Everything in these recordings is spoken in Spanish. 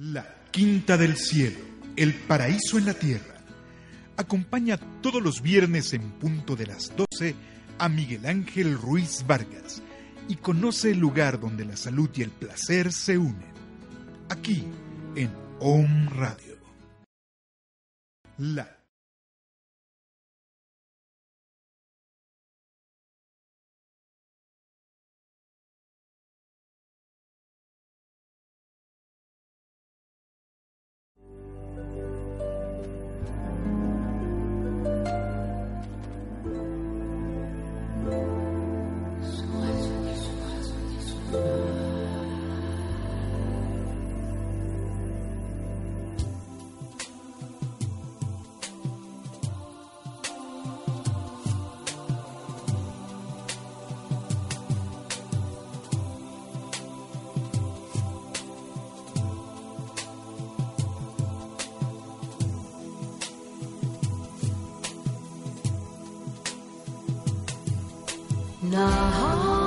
La Quinta del Cielo, el paraíso en la tierra. Acompaña todos los viernes en punto de las 12 a Miguel Ángel Ruiz Vargas y conoce el lugar donde la salud y el placer se unen. Aquí en Om Radio. La Hola,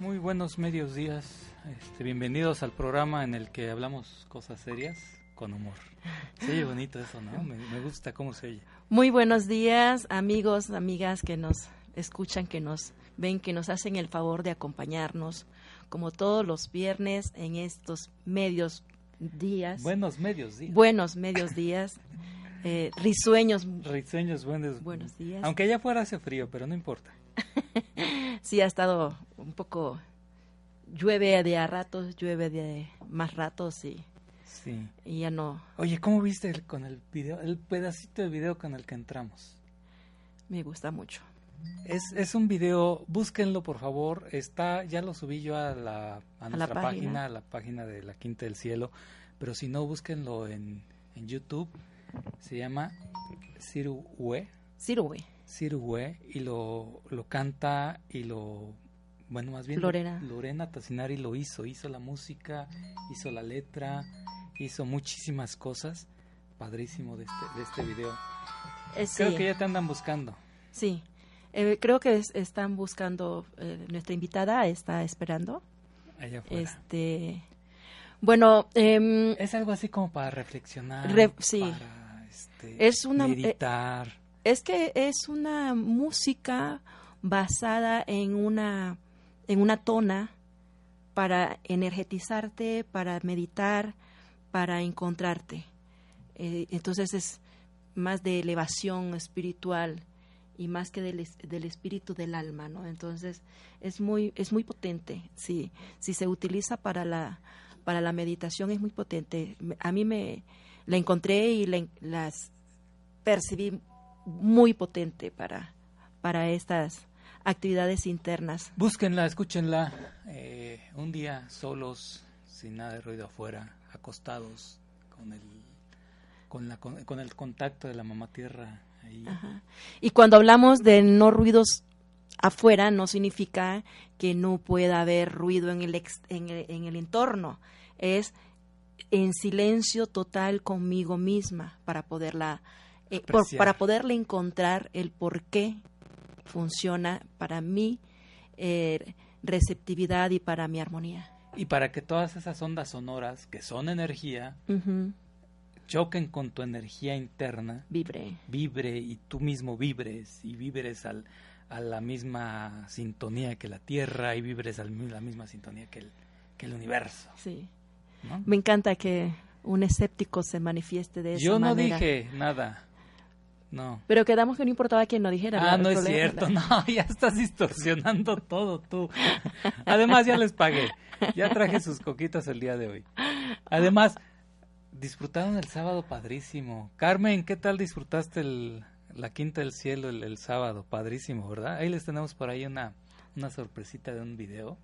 muy buenos medios días. Este, bienvenidos al programa en el que hablamos cosas serias con humor. Se oye bonito eso, ¿no? Me, me gusta cómo se oye. Muy buenos días, amigos, amigas que nos escuchan, que nos ven, que nos hacen el favor de acompañarnos, como todos los viernes en estos medios días. Buenos medios días. Buenos medios días. Eh, risueños. Risueños, buenos, buenos días. Aunque allá fuera hace frío, pero no importa. sí, ha estado un poco. Llueve de a ratos, llueve de más ratos y. Sí. Y ya no. Oye, ¿cómo viste el, con el video, el pedacito de video con el que entramos? Me gusta mucho. Es, es un video, búsquenlo por favor, está, ya lo subí yo a la a, ¿A nuestra la página? página? a la página de la Quinta del Cielo, pero si no, búsquenlo en, en YouTube, se llama Siruwe, Sirve. Siruwe, y lo, lo canta y lo bueno, más bien Lorena. Lorena Tassinari lo hizo, hizo la música, hizo la letra, hizo muchísimas cosas. Padrísimo de este, de este video. Eh, Creo sí, que ya te andan buscando. sí. Eh, creo que es- están buscando, eh, nuestra invitada está esperando. Allá afuera. Este, bueno, em, Es algo así como para reflexionar. Re- sí. Para este, Es una- meditar. es que es una música basada en una en una tona para energetizarte, para meditar, para encontrarte. Eh, entonces es más de elevación espiritual y más que del, del espíritu del alma, ¿no? Entonces es muy es muy potente. Si se utiliza para la para la meditación es muy potente. A mí me la encontré y la las percibí muy potente para, para estas actividades internas. Búsquenla, escúchenla. eh, un día solos, sin nada de ruido afuera, acostados, con el, con, la, con, con el contacto de la mamá tierra. Ahí. Ajá. Y cuando hablamos de no ruidos afuera, no significa que no pueda haber ruido en el, ex- en el, en el entorno. Es en silencio total conmigo misma para poderla eh, por- para poderle encontrar el por qué funciona para mi eh, receptividad y para mi armonía. Y para que todas esas ondas sonoras, que son energía, Ujú. choquen con tu energía interna, Vibre. vibre y tú mismo vibres y vibres al, a la misma sintonía que la Tierra y vibres a la misma sintonía que el, que el universo. Sí. ¿no? Me encanta que un escéptico se manifieste de esa Yo no manera. dije nada. No. Pero quedamos que no importaba quién lo dijera. Ah, no es cierto, no, ya estás distorsionando todo tú. Además, ya les pagué, ya traje sus coquitas el día de hoy. Además, disfrutaron el sábado padrísimo. Carmen, ¿qué tal disfrutaste el, la Quinta del Cielo el, el sábado? Padrísimo, ¿verdad? Ahí les tenemos por ahí una, una sorpresita de un video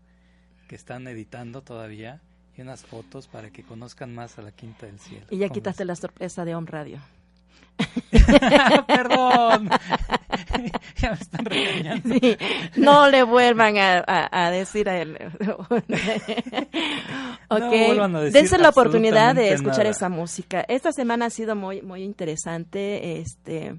que están editando todavía y unas fotos para que conozcan más a la Quinta del Cielo. Y ya ¿Cómo quitaste la sorpresa de On Radio. Perdón. ya me están regañando. Sí, no le vuelvan a, a- a decir a él. ok, No vuelvan a decir dense la oportunidad de escuchar nada. esa música. Esta semana ha sido muy muy interesante. Este,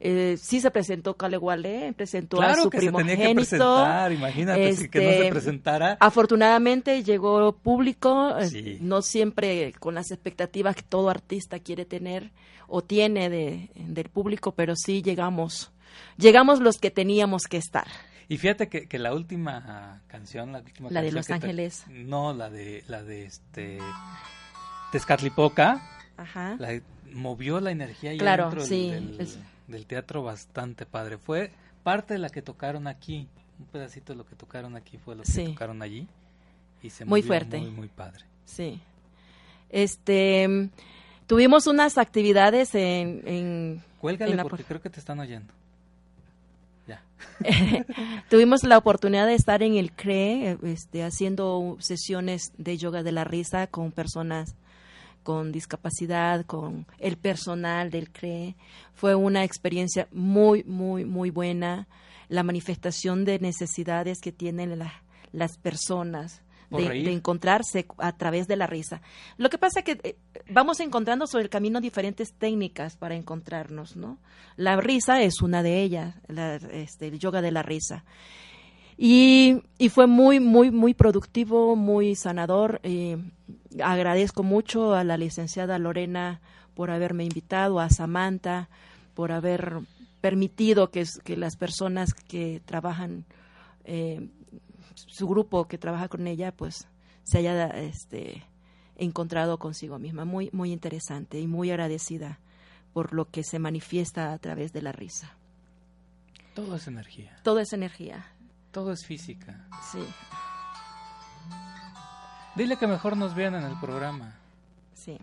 eh, sí se presentó Calewale, presentó a su que se tenía que primogénito. presentar, imagínate que no se Este, presentara. Afortunadamente llegó público, eh, Sí. no siempre con las expectativas que todo artista quiere tener o tiene de, del público, pero sí llegamos, llegamos los que teníamos que estar. Y fíjate que, que la última canción, la última La de Los que te- Ángeles. no, la de la de este Tezcatlipoca, Ajá. la, movió la energía ahí Claro, dentro sí, del, del teatro bastante padre. Fue parte de la que tocaron aquí, un pedacito de lo que tocaron aquí fue lo que Sí. tocaron allí y se Muy fuerte. muy muy padre. Sí. Este, tuvimos unas actividades en, en Cuélgale En la porque por- creo que te están oyendo. Ya. Tuvimos la oportunidad de estar en el CRE, este, haciendo sesiones de yoga de la risa con personas con discapacidad, con el personal del CRE. Fue una experiencia muy, muy, muy buena. La manifestación de necesidades que tienen la- las personas. De, encontrarse a través de la risa. Lo que pasa es que eh, vamos encontrando sobre el camino diferentes técnicas para encontrarnos, ¿no? La risa es una de ellas, la- este, el yoga de la risa. Y, y fue muy, muy, muy productivo, muy sanador. eh, agradezco mucho a la licenciada Lorena por haberme invitado, a Samantha por haber permitido que, que las personas que trabajan, eh, su grupo que trabaja con ella, pues se haya este, encontrado consigo misma. Muy, muy interesante y muy agradecida por lo que se manifiesta a través de la risa. Todo es energía, Todo es energía, todo es física. sí, Dile que mejor nos vean en el programa. sí.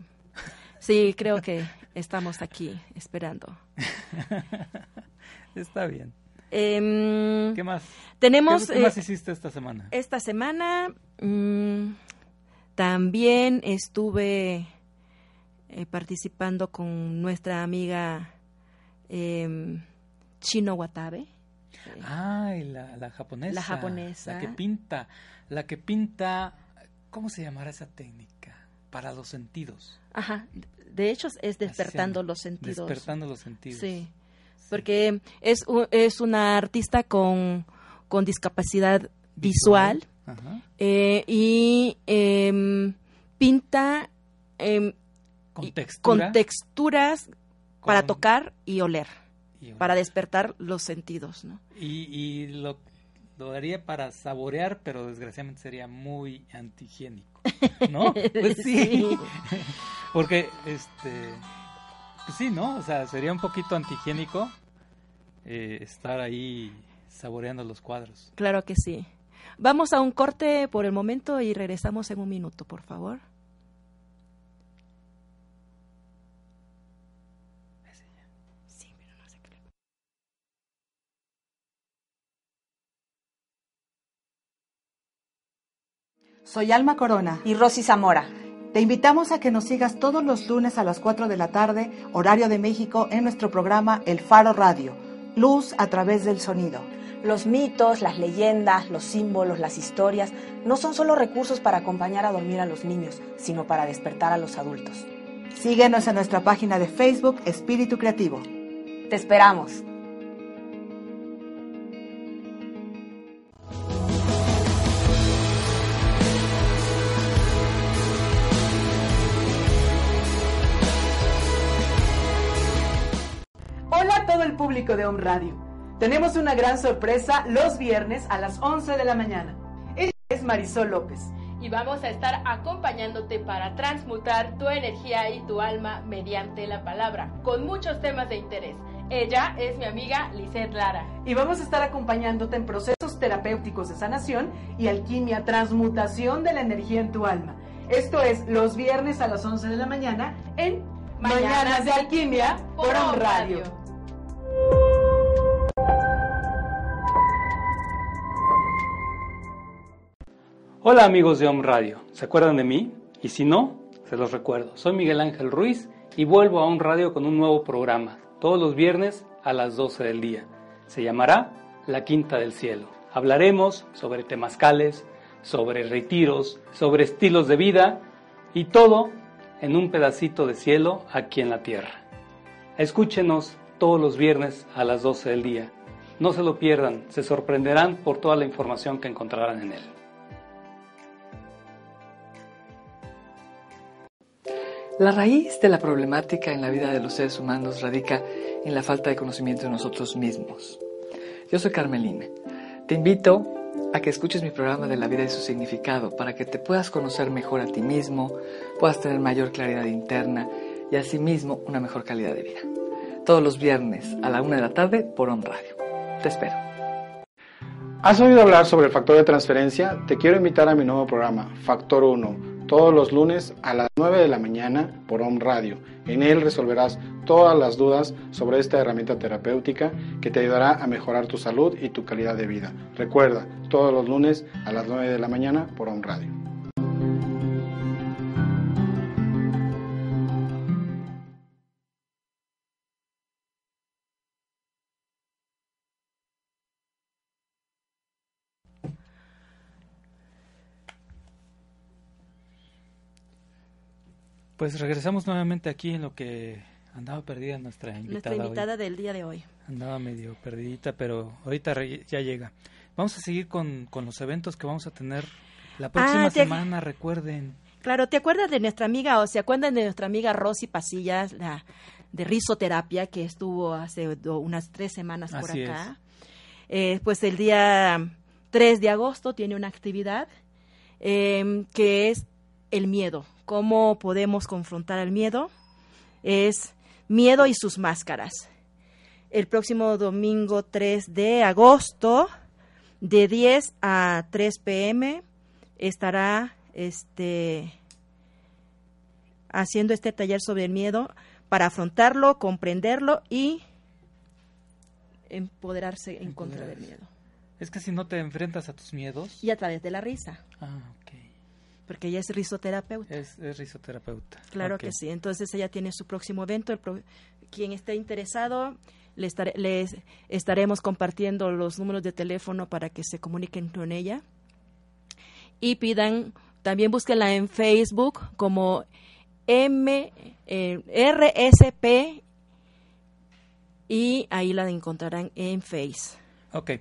Sí, creo que estamos aquí esperando. Está bien. Em, ¿Qué más? tenemos ¿Qué, qué más eh, hiciste esta semana? esta semana mm, también estuve eh, participando con nuestra amiga em, Chino Watabe. Ah, y la, la japonesa. La japonesa. La que pinta. La que pinta. ¿Cómo se llamará esa técnica? Para los sentidos. Ajá. De hecho, es despertando los sentidos. Despertando los sentidos. Sí. Porque es, es una artista con, con discapacidad visual, Ajá. eh, y em, pinta em, Con y- textura. con texturas para tocar y oler, y- para despertar los sentidos, ¿no? Y, y lo, lo haría para saborear, pero desgraciadamente sería muy antihigiénico. ¿No? Pues sí. Sí. Porque, este. Pues sí, ¿no? O sea, sería un poquito antihigiénico eh, estar ahí saboreando los cuadros. Claro que sí. Vamos a un corte por el momento y regresamos en un minuto, por favor. Sí, pero no sé qué le- Soy Alma Corona. y Rosy Zamora. Te invitamos a que nos sigas todos los lunes a las 4 de la tarde, horario de México, en nuestro programa El Faro Radio, Luz a través del sonido. Los mitos, las leyendas, los símbolos, las historias no son solo recursos para acompañar a dormir a los niños, sino para despertar a los adultos. Síguenos en nuestra página de Facebook Espíritu Creativo. Te esperamos. Público de Home Radio. Tenemos una gran sorpresa los viernes a las 11 de la mañana. Ella es Marisol López. y vamos a estar acompañándote para transmutar tu energía y tu alma mediante la palabra, con muchos temas de interés. Ella es mi amiga Lisette Lara. Y vamos a estar acompañándote en procesos terapéuticos de sanación y alquimia, transmutación de la energía en tu alma. Esto es los viernes a las 11 de la mañana en Mañanas de Alquimia por On Radio. Hola amigos de Home Radio, ¿se acuerdan de mí? Y si no, se los recuerdo. Soy Miguel Ángel Ruiz y vuelvo a Home Radio con un nuevo programa, todos los viernes a las 12 del día. Se llamará La Quinta del Cielo. Hablaremos sobre temazcales, sobre retiros, sobre estilos de vida y todo en un pedacito de cielo aquí en la tierra. Escúchenos todos los viernes a las 12 del día. No se lo pierdan, se sorprenderán por toda la información que encontrarán en él. La raíz de la problemática en la vida de los seres humanos radica en la falta de conocimiento de nosotros mismos. Yo soy Carmelina. Te invito a que escuches mi programa de la vida y su significado para que te puedas conocer mejor a ti mismo, puedas tener mayor claridad interna y asimismo una mejor calidad de vida. Todos los viernes a la una de la tarde por On Radio. Te espero. ¿Has oído hablar sobre el factor de transferencia? Te quiero invitar a mi nuevo programa, Factor 1, todos los lunes a las 9 de la mañana por Home Radio. En él resolverás todas las dudas sobre esta herramienta terapéutica que te ayudará a mejorar tu salud y tu calidad de vida. Recuerda, todos los lunes a las 9 de la mañana por Home Radio. Pues regresamos nuevamente aquí en lo que andaba perdida nuestra invitada. Nuestra hoy. invitada del día de hoy. Andaba medio perdidita, pero ahorita ya llega. Vamos a seguir con, con los eventos que vamos a tener la próxima Ah, semana, recuerden. Claro, ¿te acuerdas de nuestra amiga o se acuerdan de nuestra amiga Rosy Pasillas, la de risoterapia que estuvo hace do- unas tres semanas por Así acá? Eh, pues el día 3 de agosto tiene una actividad eh, que es el miedo. ¿Cómo podemos confrontar el miedo? Es miedo y sus máscaras. El próximo domingo 3 de agosto, de 10 a 3 pm, estará este haciendo este taller sobre el miedo para afrontarlo, comprenderlo y empoderarse en contra del miedo. Es que si no te enfrentas a tus miedos. Y a través de la risa. Ah. Porque ella es risoterapeuta. Es, es risoterapeuta. Claro que sí. Entonces ella tiene su próximo evento. El pro- Quien esté interesado, le les estaremos compartiendo los números de teléfono para que se comuniquen con ella. Y pidan, también búsquenla en Facebook como M, eh, RSP y ahí la encontrarán en Face. Ok.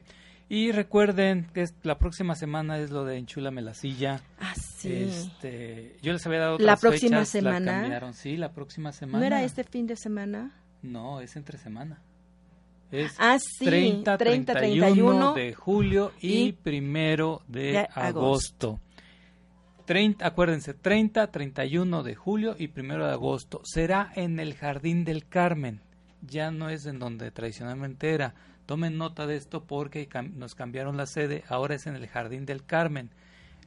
Y recuerden que la próxima semana es lo de Enchúlame la silla. Ah, sí. Este, yo les había dado La otras próxima fechas, la semana. cambiaron. Sí, la próxima semana. ¿No era este fin de semana? No, es entre semana. Es Ah, sí, 30, 30, 31 31 de julio y, y primero de de agosto. 30, acuérdense, 30, 31 de julio y primero de agosto. Será en el Jardín del Carmen. Ya no es en donde tradicionalmente era. Tomen nota de esto porque nos cambiaron la sede. Ahora es en el Jardín del Carmen.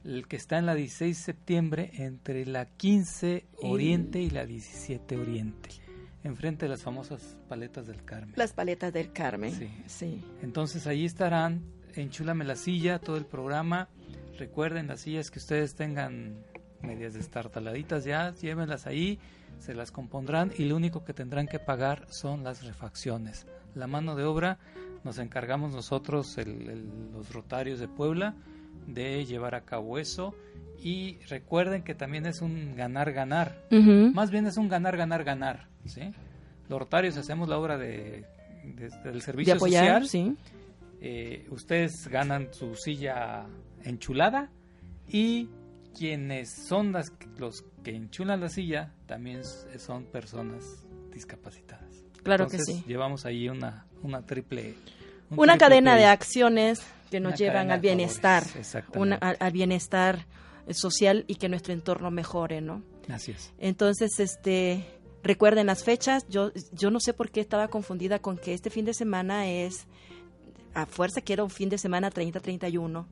El que está en la 16 de septiembre entre la 15 Oriente y la 17 Oriente. Enfrente de las famosas paletas del Carmen. Las paletas del Carmen. Sí. sí. Entonces allí estarán, enchúlame la silla, todo el programa. Recuerden las sillas que ustedes tengan medias destartaladitas ya, llévenlas ahí, se las compondrán y lo único que tendrán que pagar son las refacciones. La mano de obra nos encargamos nosotros, el- el- los rotarios de Puebla, de llevar a cabo eso. Y recuerden que también es un ganar-ganar. Más bien es un ganar-ganar-ganar. ¿sí? Los rotarios hacemos la obra de, de- del servicio De apoyar, social. sí. Eh, ustedes ganan su silla enchulada y quienes son las, los que enchulan la silla también son personas discapacitadas. Claro que sí. Llevamos ahí una, una triple... un Una triple cadena play. de acciones que nos Una llevan al bienestar, una, al, al bienestar social y que nuestro entorno mejore, ¿no? Así es. Entonces, este, recuerden las fechas. Yo, yo no sé por qué estaba confundida con que este fin de semana es a fuerza que era un fin de semana 30-31.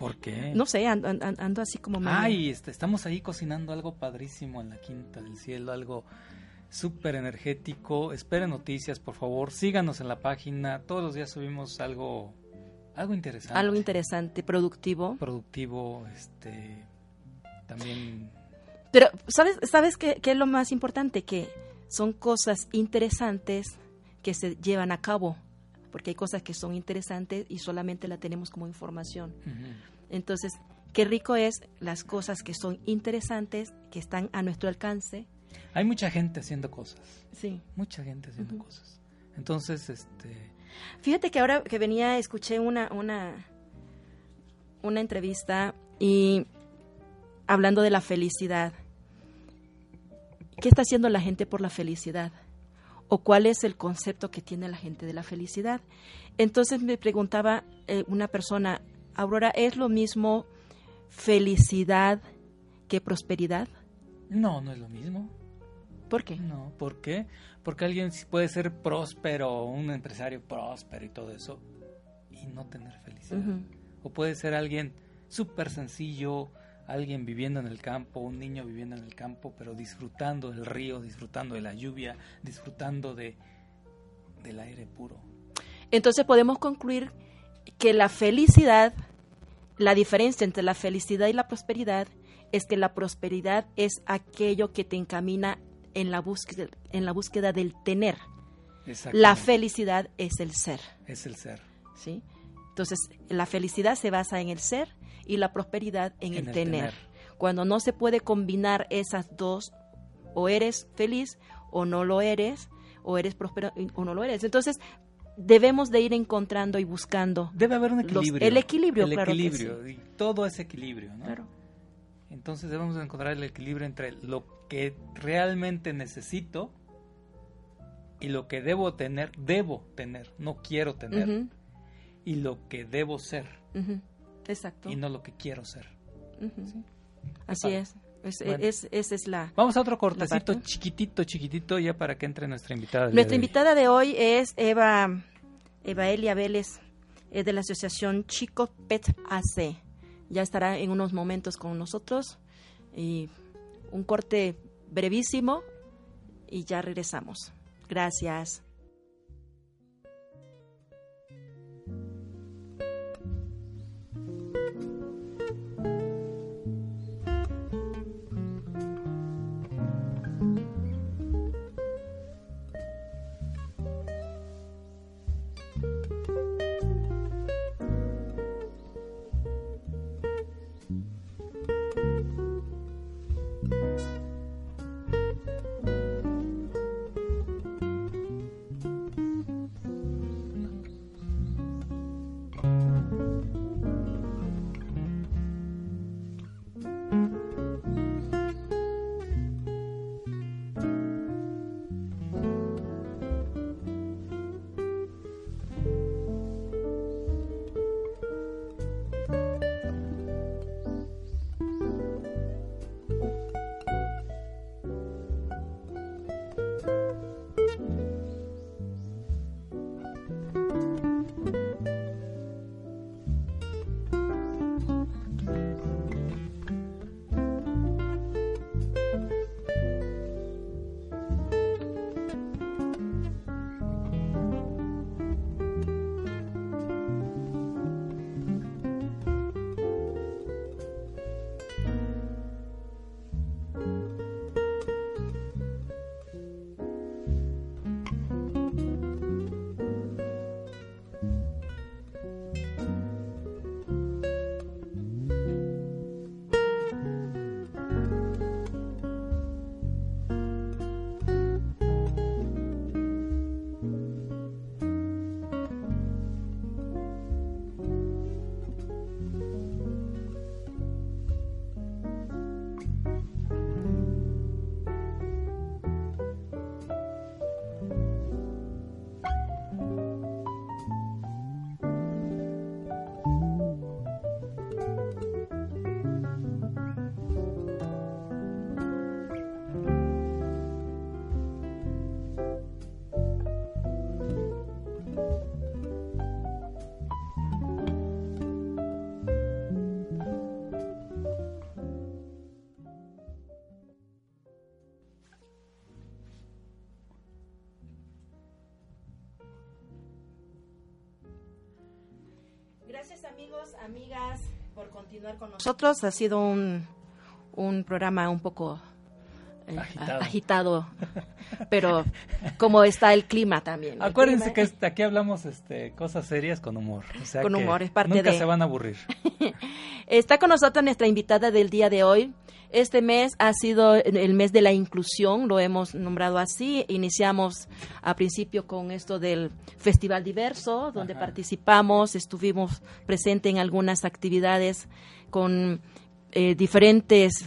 ¿Por qué? No sé, ando, ando- ando así como Ay, este, estamos ahí cocinando algo padrísimo en la Quinta del Cielo, algo súper energético. Esperen noticias, por favor. Síganos en la página. Todos los días subimos algo, algo interesante. algo interesante, productivo. productivo, este, también. Pero, ¿sabes, sabes qué, qué es lo más importante? Que son cosas interesantes que se llevan a cabo. Porque hay cosas que son interesantes y solamente la tenemos como información. Entonces, qué rico es las cosas que son interesantes, que están a nuestro alcance. Hay mucha gente haciendo cosas, Sí. mucha gente haciendo cosas. Entonces, este, Fíjate que ahora que venía, escuché una, una, una entrevista y hablando de la felicidad. ¿Qué está haciendo la gente por la felicidad? ¿O cuál es el concepto que tiene la gente de la felicidad? Entonces me preguntaba eh, una persona, Aurora, ¿es lo mismo felicidad que prosperidad? No, no es lo mismo. ¿Por qué? No, ¿por qué? Porque alguien puede ser próspero, un empresario próspero y todo eso, y no tener felicidad. O puede ser alguien súper sencillo, alguien viviendo en el campo, un niño viviendo en el campo, pero disfrutando del río, disfrutando de la lluvia, disfrutando de del aire puro. Entonces podemos concluir que la felicidad, la diferencia entre la felicidad y la prosperidad es que la prosperidad es aquello que te encamina en la búsqueda, en la búsqueda del tener. La felicidad es el ser, es el ser. ¿sí? Entonces, la felicidad se basa en el ser y la prosperidad en, En el, el tener. tener. Cuando no se puede combinar esas dos, o eres feliz o no lo eres, o eres próspero o no lo eres. Entonces, debemos de ir encontrando y buscando Debe haber un los- equilibrio. el equilibrio, El claro que equilibrio, y todo es equilibrio, ¿no? Claro. Entonces debemos de encontrar el equilibrio entre lo que realmente necesito y lo que debo tener, debo tener, no quiero tener, y lo que debo ser. Exacto. y no lo que quiero ser. Así es. Es- Bueno. es- esa es la... Vamos a otro cortecito chiquitito, chiquitito, ya para que entre nuestra invitada. Nuestra de invitada de hoy es Eva, Eva Elia Vélez, es de la asociación Chico Pet AC. Ya estará en unos momentos con nosotros. Y un corte brevísimo y ya regresamos. Gracias. Amigos, amigas, por continuar con nosotros. Ha sido un, un programa un poco eh, Agitado. agitado, pero como está el clima también. Acuérdense clima- que este- aquí hablamos este, cosas serias con humor. o sea Con que humor, es parte nunca de- se van a aburrir. Está con nosotros nuestra invitada del día de hoy. Este mes ha sido el mes de la inclusión, lo hemos nombrado así. Iniciamos a principio con esto del Festival Diverso, donde Ajá. participamos, estuvimos presentes en algunas actividades con eh, diferentes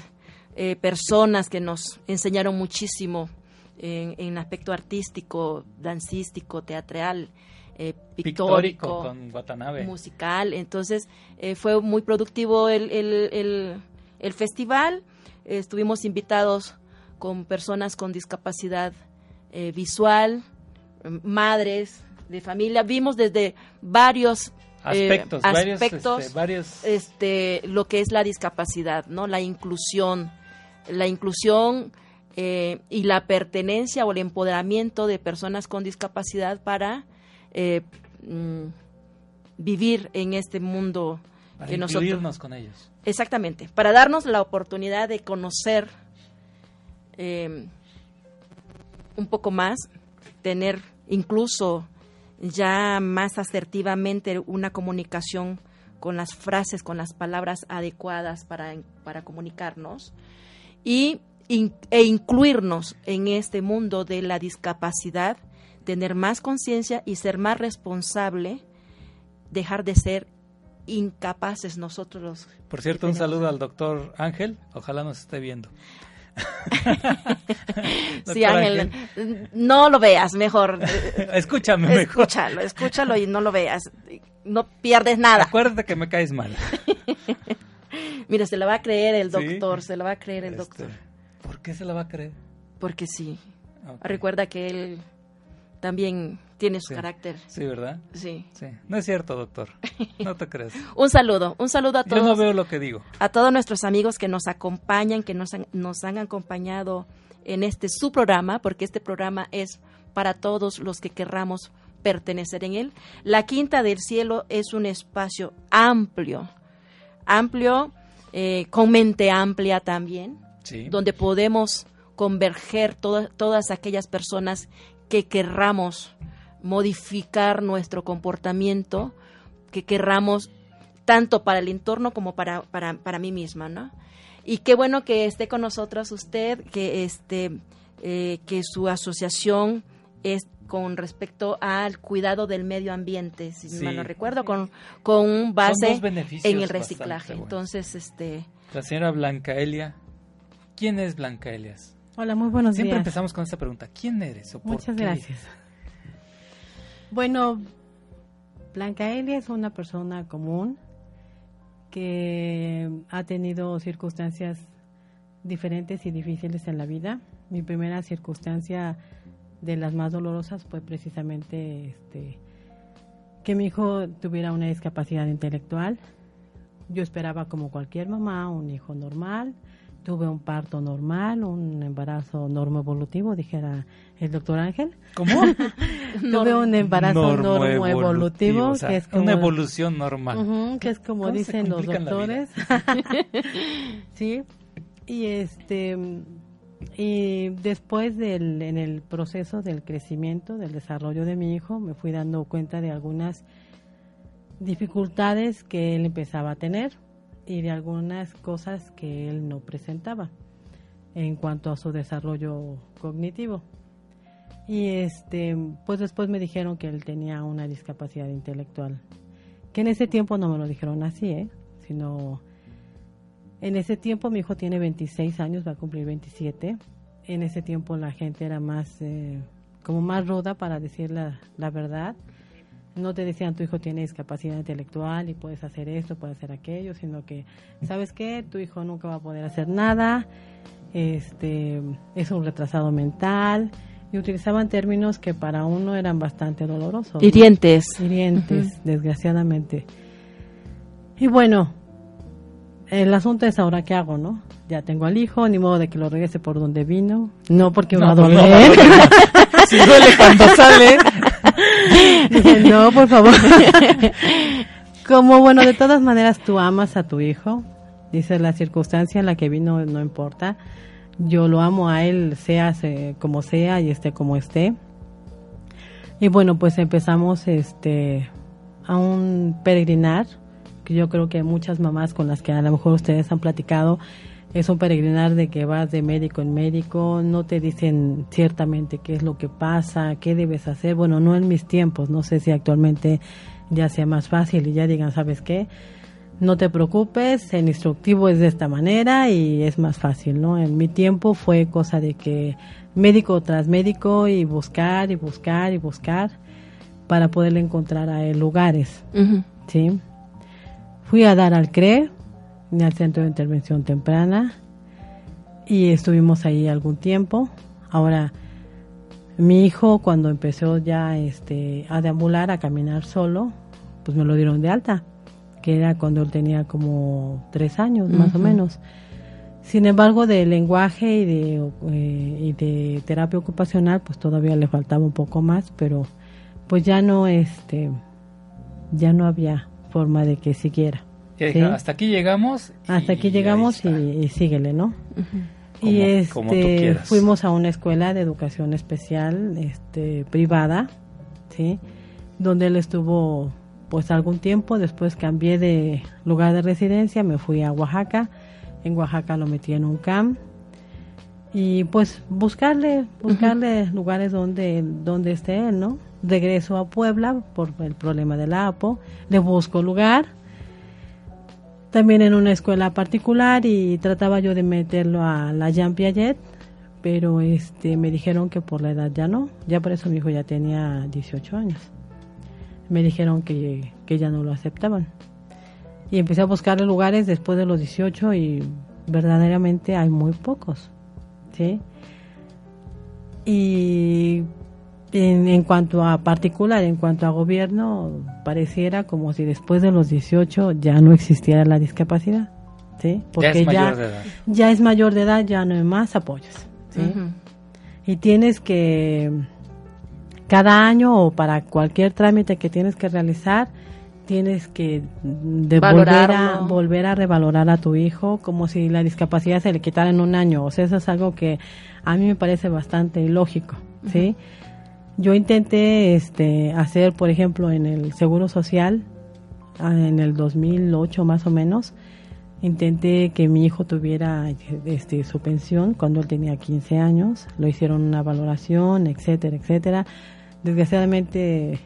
eh, personas que nos enseñaron muchísimo en, en aspecto artístico, dancístico, teatral, eh, Pictórico pictórico con Watanabe. musical. Entonces eh, fue muy productivo el, el, el- el festival. Eh, estuvimos invitados con personas con discapacidad eh, visual, m- madres de familia. Vimos desde varios eh, Aspectos, varios, aspectos, este, varios- este, lo que es la discapacidad, no, la inclusión, la inclusión eh, y la pertenencia o el empoderamiento de personas con discapacidad para eh, mm, vivir en este mundo para que nosotros incluirnos con ellos. exactamente para darnos la oportunidad de conocer eh, un poco más tener incluso ya más asertivamente una comunicación con las frases con las palabras adecuadas para, para comunicarnos y in- e incluirnos en este mundo de la discapacidad tener más conciencia y ser más responsable dejar de ser incapaces nosotros los Por cierto, un saludo al doctor Ángel. Ojalá nos esté viendo. Sí, Ángel, no lo veas, mejor. Escúchame mejor. Escúchalo, escúchalo y no lo veas. No pierdes nada. Acuérdate que me caes mal. Mira, se la va a creer el Sí. doctor, se la va a creer el Este, doctor. ¿Por qué se la va a creer? Porque sí. Ok. Recuerda que él también tiene su Sí. carácter. Sí, ¿verdad? Sí. Sí. No es cierto, doctor. No te crees. Un saludo, un saludo a Yo todos. no veo lo que digo. a todos nuestros amigos que nos acompañan, que nos han, nos han acompañado en este su programa, porque este programa es para todos los que querramos pertenecer en él. La Quinta del Cielo es un espacio amplio, amplio, eh, con mente amplia también, Sí. donde podemos converger todas todas aquellas personas que querramos modificar nuestro comportamiento, que querramos tanto para el entorno como para, para, para mí misma, ¿no? Y qué bueno que esté con nosotros usted, que este eh, que su asociación es con respecto al cuidado del medio ambiente, si Sí. mal no recuerdo, con, con un base en el reciclaje. Entonces, este, La señora Blanca Elia. ¿Quién es Blanca Elias? Hola, muy buenos Siempre días. empezamos con esta pregunta. ¿Quién eres? o por Muchas qué? gracias. Bueno, Blanca Elia es una persona común que ha tenido circunstancias diferentes y difíciles en la vida. Mi primera circunstancia de las más dolorosas fue precisamente este que mi hijo tuviera una discapacidad intelectual. Yo esperaba como cualquier mamá un hijo normal, tuve un parto normal, un embarazo normoevolutivo, dijera el doctor Ángel. ¿Cómo? Tuve un embarazo Normoevolutivo, normoevolutivo, o sea, que es como una evolución normal. Que es como ¿Cómo se dicen los doctores. sí. Y este y después del en el proceso del crecimiento, del desarrollo de mi hijo, me fui dando cuenta de algunas dificultades que él empezaba a tener y de algunas cosas que él no presentaba en cuanto a su desarrollo cognitivo. Y este, pues después me dijeron que él tenía una discapacidad intelectual. Que en ese tiempo no me lo dijeron así, ¿eh? Sino en ese tiempo mi hijo tiene 26 años, va a cumplir 27. En ese tiempo la gente era más, eh, como más ruda para decir la, la verdad. No te decían tu hijo tiene discapacidad intelectual y puedes hacer esto, puedes hacer aquello, sino que, ¿sabes qué? Tu hijo nunca va a poder hacer nada, este, es un retrasado mental, y utilizaban términos que para uno eran bastante dolorosos. ¿no? Hirientes. Hirientes, desgraciadamente. Y bueno, el asunto es ahora qué hago, ¿no? Ya tengo al hijo, ni modo de que lo regrese por donde vino. No porque me va a No, pues no, doler. Si duele cuando sale. Dije, no, por favor. Como bueno, de todas maneras tú amas a tu hijo, dices la circunstancia en la que vino no importa, yo lo amo a él, sea como sea y esté como esté. Y bueno, pues empezamos este a un peregrinar, que yo creo que muchas mamás con las que a lo mejor ustedes han platicado, es un peregrinar de que vas de médico en médico, no te dicen ciertamente qué es lo que pasa, qué debes hacer. Bueno, no en mis tiempos, no sé si actualmente ya sea más fácil y ya digan, ¿sabes qué? No te preocupes, el instructivo es de esta manera y es más fácil, ¿no? En mi tiempo fue cosa de que médico tras médico y buscar y buscar y buscar para poder encontrar a él lugares, ¿sí? Fui a dar al CRE, al Centro de Intervención Temprana, y estuvimos ahí algún tiempo. Ahora, mi hijo cuando empezó ya este, a deambular, a caminar solo, pues me lo dieron de alta, que era cuando él tenía como tres años, más o menos. Sin embargo, de lenguaje y de, eh, y de terapia ocupacional, pues todavía le faltaba un poco más, pero pues ya no, este, ya no había forma de que siguiera. Hasta aquí llegamos. Hasta aquí llegamos y, síguele, ¿no? y este, fuimos a una escuela de educación especial, este, privada, sí, donde él estuvo pues algún tiempo. Después cambié de lugar de residencia, me fui a Oaxaca. En Oaxaca lo metí en un camp y pues buscarle, buscarle lugares donde, donde esté él, ¿no? Regreso a Puebla por el problema del APO, le busco lugar también en una escuela particular y trataba yo de meterlo a la Jean Piaget, pero este me dijeron que por la edad ya no, ya por eso mi hijo ya tenía 18 años. Me dijeron que, que ya no lo aceptaban. Y empecé a buscarle lugares después de los 18 y verdaderamente hay muy pocos. ¿sí? Y en, cuanto a particular, en cuanto a gobierno, pareciera como si después de los 18 ya no existiera la discapacidad, ¿sí? Porque ya es mayor de edad, ya, es mayor de edad, ya no hay más apoyos, ¿sí? Y tienes que, cada año o para cualquier trámite que tienes que realizar, tienes que volver a, volver a revalorar a tu hijo como si la discapacidad se le quitara en un año. O sea, eso es algo que a mí me parece bastante ilógico, ¿sí? Yo intenté este, hacer, por ejemplo, en el Seguro Social, ah, en el 2008 más o menos, intenté que mi hijo tuviera este, su pensión cuando él tenía 15 años, lo hicieron una valoración, etcétera, etcétera. Desgraciadamente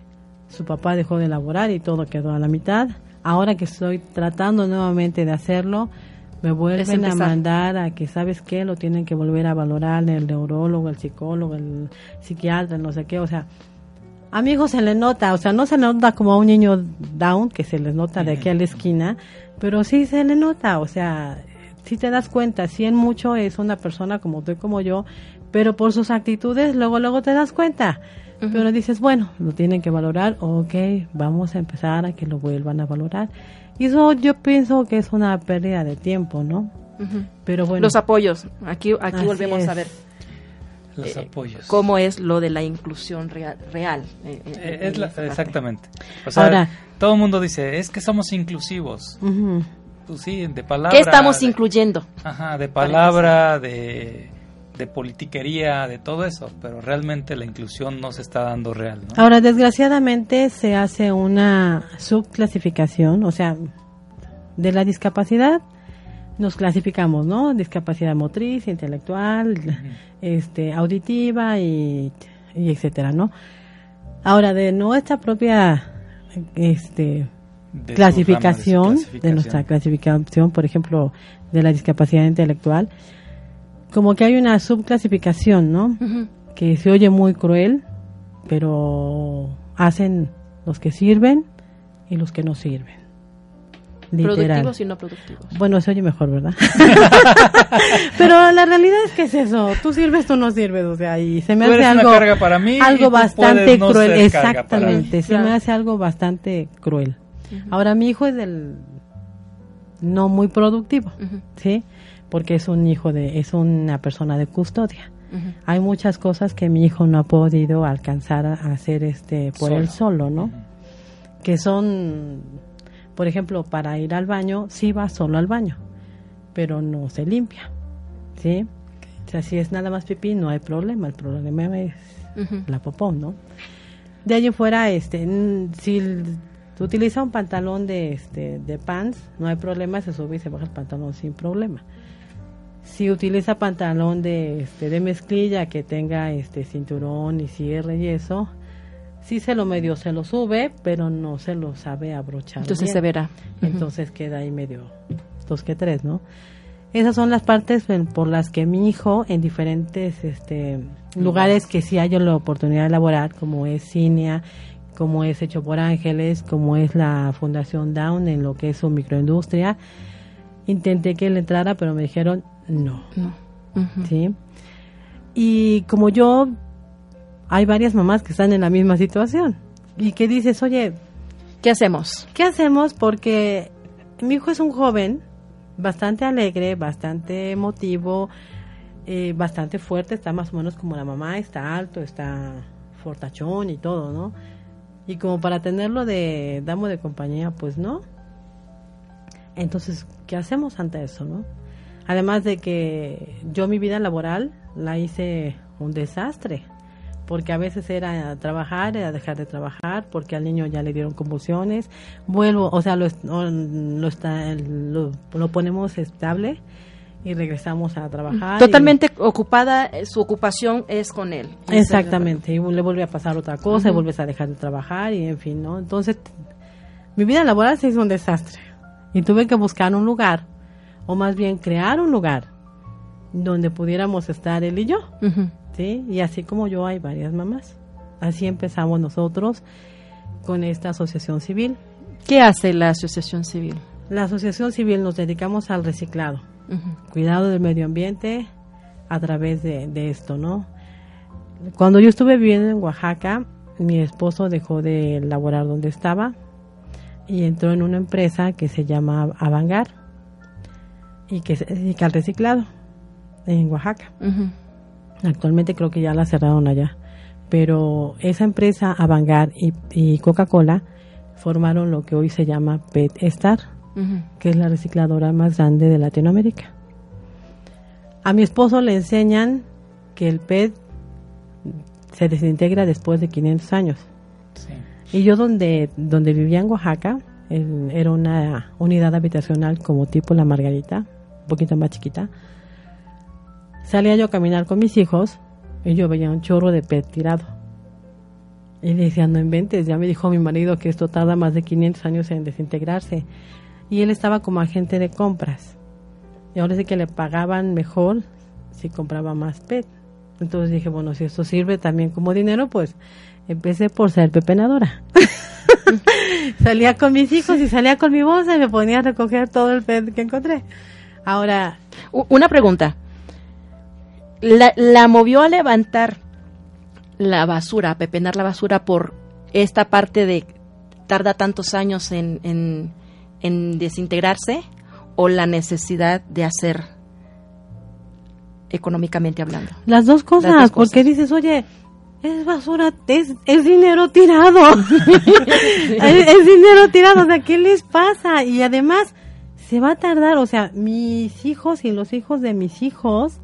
su papá dejó de laborar y todo quedó a la mitad. Ahora que estoy tratando nuevamente de hacerlo, me vuelven a mandar a que, ¿sabes qué? Lo tienen que volver a valorar el neurólogo, el psicólogo, el psiquiatra, no sé qué, o sea, a mi hijo se le nota, o sea, no se le nota como a un niño down, que se les nota de aquí a la esquina, pero sí se le nota, o sea, si te das cuenta, si en mucho es una persona como tú y como yo, pero por sus actitudes luego, luego te das cuenta. Pero dices, bueno, lo tienen que valorar, ok, vamos a empezar a que lo vuelvan a valorar. Y eso yo pienso que es una pérdida de tiempo, ¿no? Pero bueno. Los apoyos. Aquí, aquí volvemos a ver. Los eh, apoyos. ¿Cómo es lo de la inclusión real? real eh, eh, exactamente. O sea, Ahora, todo el mundo dice, es que somos inclusivos. Pues sí, de palabra. ¿Qué estamos incluyendo? Ajá, de palabra, de de politiquería, de todo eso, pero realmente la inclusión no se está dando real. ¿no? Ahora, desgraciadamente se hace una subclasificación, o sea, de la discapacidad nos clasificamos, ¿no? Discapacidad motriz, intelectual, este, auditiva y, y, etcétera, ¿no? Ahora, de nuestra propia este, clasificación, de nuestra clasificación, por ejemplo, de la discapacidad intelectual, como que hay una subclasificación, ¿no? Que se oye muy cruel, pero hacen los que sirven y los que no sirven. Productivos y no productivos. Bueno, se oye mejor, ¿verdad? pero la realidad es que es eso. Tú sirves, tú no sirves, o sea, y se me hace algo, para mí algo bastante cruel. Exactamente, se me hace algo bastante cruel. Ahora, mi hijo es del no muy productivo, ¿sí? Porque es un hijo de, es una persona de custodia. Hay muchas cosas que mi hijo no ha podido alcanzar a hacer este por él solo, ¿no? Que son Por ejemplo, para ir al baño, sí va solo al baño, pero no se limpia, ¿sí? O sea, si es nada más pipí, no hay problema, el problema es la popó, ¿no? De allí fuera, este, si utiliza un pantalón de, este, de pants, no hay problema, se sube y se baja el pantalón sin problema. Si utiliza pantalón de, este, de mezclilla que tenga este cinturón y cierre y eso, sí se lo medio se lo sube, pero no se lo sabe abrochar. Entonces bien. se verá. Entonces queda ahí medio dos que tres, ¿no? Esas son las partes en- por las que mi hijo en diferentes este, lugares que sí hay la oportunidad de laborar, como es Cinia, como es Hecho por Ángeles, como es la Fundación Down en lo que es su microindustria, intenté que él entrara, pero me dijeron no. No. ¿sí? Y como yo, hay varias mamás que están en la misma situación y que dices, oye, ¿Qué hacemos? ¿qué hacemos? Porque mi hijo es un joven bastante alegre, bastante emotivo, eh, bastante fuerte, está más o menos como la mamá, está alto, está fortachón y todo, ¿no? Y como para tenerlo de damo de compañía, pues no. Entonces, ¿qué hacemos ante eso, no? Además de que yo mi vida laboral la hice un desastre, porque a veces era trabajar, era dejar de trabajar, porque al niño ya le dieron convulsiones, vuelvo, o sea, lo, lo, está, lo, lo ponemos estable y regresamos a trabajar. y- Totalmente ocupada, eh, su ocupación es con él. Exactamente, y le vuelve a pasar otra cosa, y vuelves a dejar de trabajar y en fin, ¿no? Entonces, mi vida laboral se hizo un desastre y tuve que buscar un lugar, o más bien crear un lugar donde pudiéramos estar él y yo. ¿sí? Y así como yo hay varias mamás. Así empezamos nosotros con esta asociación civil. ¿Qué hace la asociación civil? La asociación civil nos dedicamos al reciclado cuidado del medio ambiente a través de, de esto, ¿no? Cuando yo estuve viviendo en Oaxaca, mi esposo dejó de laborar donde estaba y entró en una empresa que se llama Avangar y que se dedica al reciclado en Oaxaca. Actualmente creo que ya la cerraron allá. Pero esa empresa, Avangar y, y Coca-Cola, formaron lo que hoy se llama PET Star que es la recicladora más grande de Latinoamérica. A mi esposo le enseñan que el PET se desintegra después de 500 años. Sí. Y yo donde, donde vivía en Oaxaca, en- era una unidad habitacional como tipo La Margarita, un poquito más chiquita. Salía yo a caminar con mis hijos y yo veía un chorro de PET tirado. Y decía, no inventes, ya me dijo mi marido que esto tarda más de 500 años en desintegrarse. Y él estaba como agente de compras. Y ahora sí que le pagaban mejor si compraba más PET. Entonces dije, bueno, si esto sirve también como dinero, pues empecé por ser pepenadora. salía con mis hijos y salía con mi bolsa y me ponía a recoger todo el PET que encontré. Ahora, Una pregunta. La, la movió a levantar la basura, a pepenar la basura por esta parte de tarda tantos años en, en, en desintegrarse o la necesidad de hacer económicamente hablando. las dos cosas, Las dos porque dices, oye, es basura, es, es dinero tirado. es, es dinero tirado, o sea, ¿qué les pasa? Y además, se va a tardar, o sea, mis hijos y los hijos de mis hijos,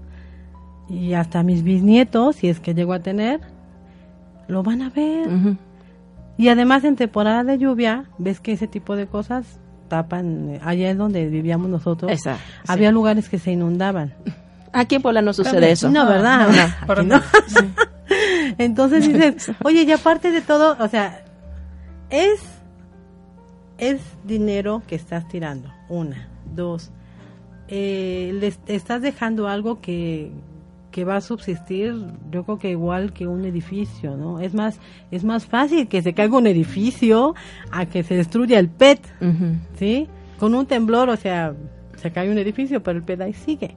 y hasta mis bisnietos, si es que llego a tener, lo van a ver. Y además en temporada de lluvia, ves que ese tipo de cosas tapan, allá es donde vivíamos nosotros, Esa, había lugares que se inundaban. Aquí en Puebla no sucede eso. No, ¿verdad? No, no. Entonces dices, oye, y aparte de todo, o sea, es, es dinero que estás tirando, una, dos, eh, les estás dejando algo que, que va a subsistir, yo creo que igual que un edificio, ¿no? Es más, es más fácil que se caiga un edificio a que se destruya el PET. ¿sí? Con un temblor, o sea, se cae un edificio, pero el PET ahí sigue,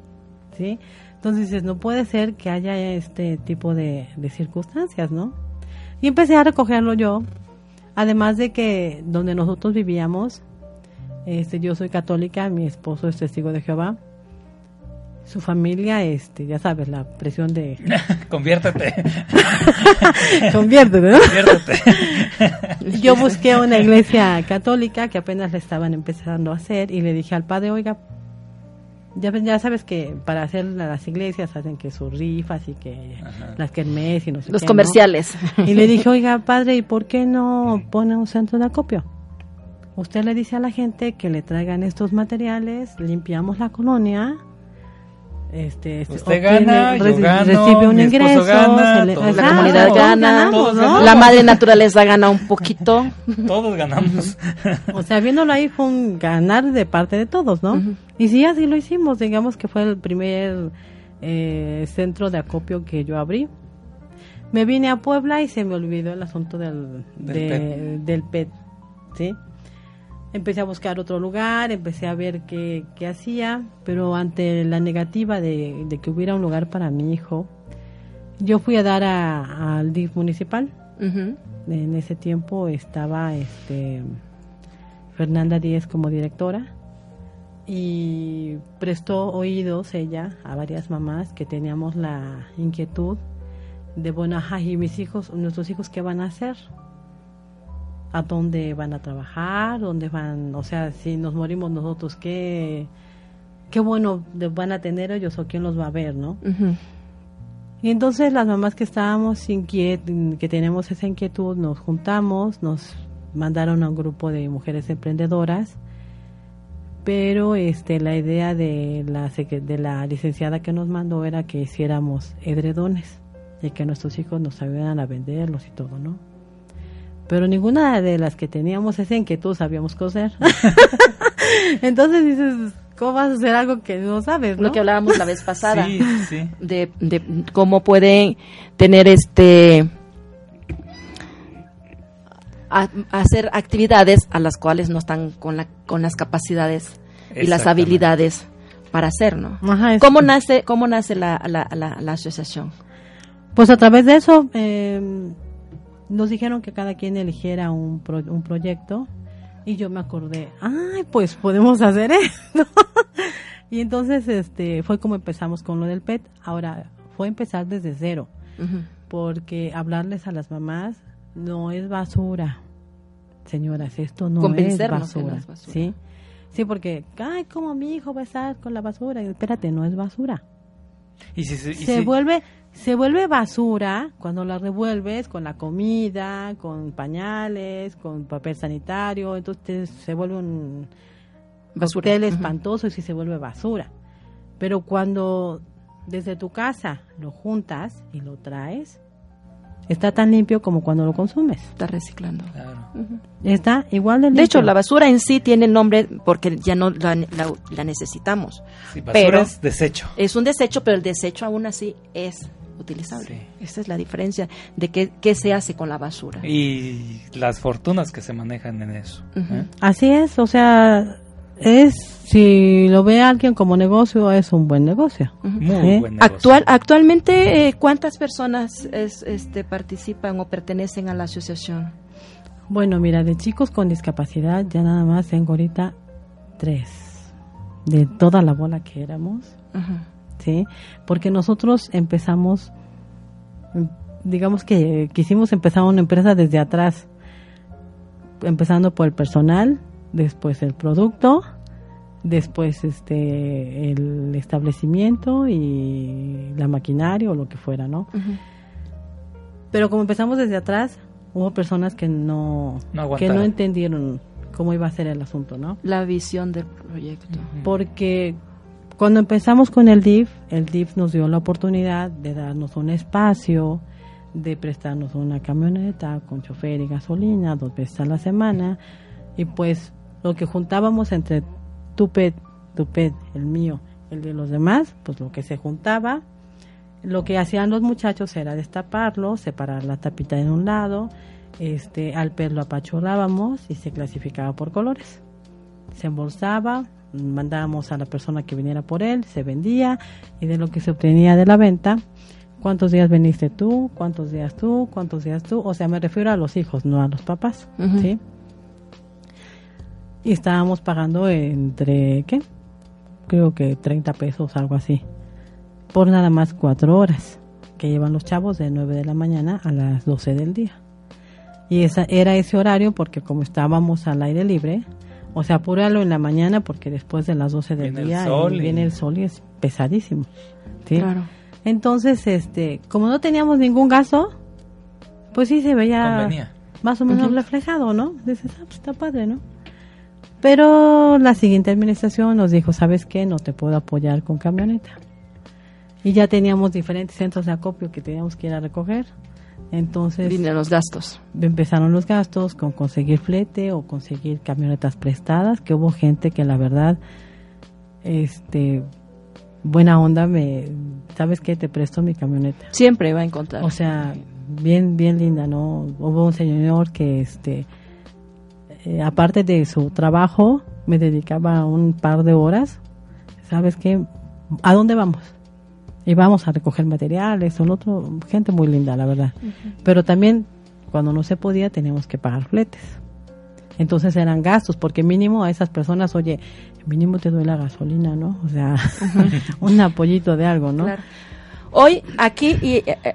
¿sí? Entonces dices, no puede ser que haya este tipo de, de circunstancias, ¿no? Y empecé a recogerlo yo, además de que donde nosotros vivíamos, este, yo soy católica, mi esposo es testigo de Jehová, su familia, este, ya sabes, la presión de... Conviértete. Conviértete, ¿no? Conviértete. Yo busqué una iglesia católica que apenas le estaban empezando a hacer y le dije al padre, oiga, ya, ya sabes que para hacer las iglesias hacen que sus rifas y que las kermés y no sé Los qué, ¿no? comerciales. Y le dije, oiga, padre, ¿y por qué no pone un centro de acopio? Usted le dice a la gente que le traigan estos materiales, limpiamos la colonia, este, Usted gana, yo reci- gano, recibe un mi ingreso, gana, se le- todos La comunidad todos gana, ganamos, todos ¿no? ganamos. la madre naturaleza gana un poquito. Todos ganamos. O sea, viéndolo ahí fue un ganar de parte de todos, ¿no? Y sí, así lo hicimos, digamos que fue el primer eh, centro de acopio que yo abrí. Me vine a Puebla y se me olvidó el asunto del, Del de- PET. del PET, ¿sí? Empecé a buscar otro lugar, empecé a ver qué, qué hacía, pero ante la negativa de, de que hubiera un lugar para mi hijo, yo fui a dar a- al DIF municipal. En ese tiempo estaba este Fernanda Díez como directora y prestó oídos ella a varias mamás que teníamos la inquietud de bueno, ajá, y mis hijos, nuestros hijos qué van a hacer? ¿A dónde van a trabajar? ¿Dónde van? O sea, si nos morimos nosotros, ¿qué, qué bueno van a tener ellos o quién los va a ver, no? Ujú. Y entonces las mamás que estábamos inquiet que tenemos esa inquietud, nos juntamos, nos mandaron a un grupo de mujeres emprendedoras, pero este la idea de la de la licenciada que nos mandó era que hiciéramos edredones y que nuestros hijos nos ayudaran a venderlos y todo, ¿no? Pero ninguna de las que teníamos esa inquietud sabíamos coser. Entonces dices, ¿cómo vas a hacer algo que no sabes, no? Lo que hablábamos la vez pasada. Sí, sí. de, de cómo pueden tener este a- hacer actividades a las cuales no están con la con las capacidades y las habilidades para hacer, ¿no? Ajá, ¿Cómo nace cómo nace la, la, la, la asociación? Pues a través de eso eh, nos dijeron que cada quien eligiera un, pro- un proyecto y yo me acordé, ay, pues podemos hacer esto. y entonces este fue como empezamos con lo del PET. Ahora fue empezar desde cero, porque hablarles a las mamás no es basura. Señoras, esto no es que no basura, es basura. ¿sí? Sí, porque, ay, como mi hijo va a estar con la basura. Y, Espérate, no es basura Y si, si- y se si- vuelve se vuelve basura cuando la revuelves con la comida, con pañales, con papel sanitario, entonces se vuelve un Basura. cóctel espantoso y sí se vuelve basura. Pero cuando desde tu casa lo juntas y lo traes, está tan limpio como cuando lo consumes. Está reciclando. Claro. Está igual de limpio. De hecho, la basura en sí tiene nombre porque ya no la, la- la necesitamos. Sí, basura Pero- es desecho. Es un desecho, pero el desecho aún así es utilizable. Sí. Esa es la diferencia de qué, qué se hace con la basura. Y las fortunas que se manejan en eso. ¿eh? Así es, o sea, es si lo ve alguien como negocio es un buen negocio. Muy buen negocio. Actual, actualmente, eh, ¿cuántas personas es- este, participan o pertenecen a la asociación? Bueno, mira, de chicos con discapacidad ya nada más tengo ahorita tres. De toda la bola que éramos, Ujú. ¿Sí? Porque nosotros empezamos, digamos que quisimos empezar una empresa desde atrás. Empezando por el personal, después el producto, después este el establecimiento y la maquinaria o lo que fuera, ¿no? Pero como empezamos desde atrás, hubo personas que no, No que no entendieron cómo iba a ser el asunto, ¿no? La visión del proyecto. Porque cuando empezamos con el DIF, el DIF nos dio la oportunidad de darnos un espacio, de prestarnos una camioneta con chofer y gasolina dos veces a la semana. Y pues lo que juntábamos entre tu pet, tu pet, el mío, el de los demás, pues lo que se juntaba, lo que hacían los muchachos era destaparlo, separar la tapita en un lado, este, al pet lo apachurrábamos y se clasificaba por colores se embolsaba, mandábamos a la persona que viniera por él, se vendía y de lo que se obtenía de la venta, cuántos días veniste tú, cuántos días tú, cuántos días tú, o sea, me refiero a los hijos, no a los papás. ¿sí? Y estábamos pagando entre, ¿qué? creo que 30 pesos, algo así, por nada más cuatro horas que llevan los chavos de 9 de la mañana a las 12 del día. Y esa era ese horario porque como estábamos al aire libre, o sea, apúralo en la mañana porque después de las 12 del Viene el día sol y y- viene el sol y es pesadísimo. ¿sí? Claro. Entonces, este, como no teníamos ningún gasto, pues sí se veía Convenía. más o menos reflejado, ¿no? Dices, ah, pues está padre, ¿no? Pero la siguiente administración nos dijo, ¿sabes qué? No te puedo apoyar con camioneta. Y ya teníamos diferentes centros de acopio que teníamos que ir a recoger. Entonces Vienen los gastos. empezaron los gastos con conseguir flete o conseguir camionetas prestadas, que hubo gente que la verdad, este, buena onda, me, ¿sabes qué? Te presto mi camioneta. Siempre va a encontrar. O sea, bien, bien linda, ¿no? Hubo un señor que, este, eh, aparte de su trabajo, me dedicaba un par de horas. ¿Sabes qué? ¿A dónde vamos? Y vamos a recoger materiales, son otro, gente muy linda, la verdad. Pero también, cuando no se podía, teníamos que pagar fletes. Entonces eran gastos, porque mínimo a esas personas, oye, mínimo te doy la gasolina, ¿no? O sea, un apoyito de algo, ¿no? Claro. Hoy, aquí, y, eh, eh,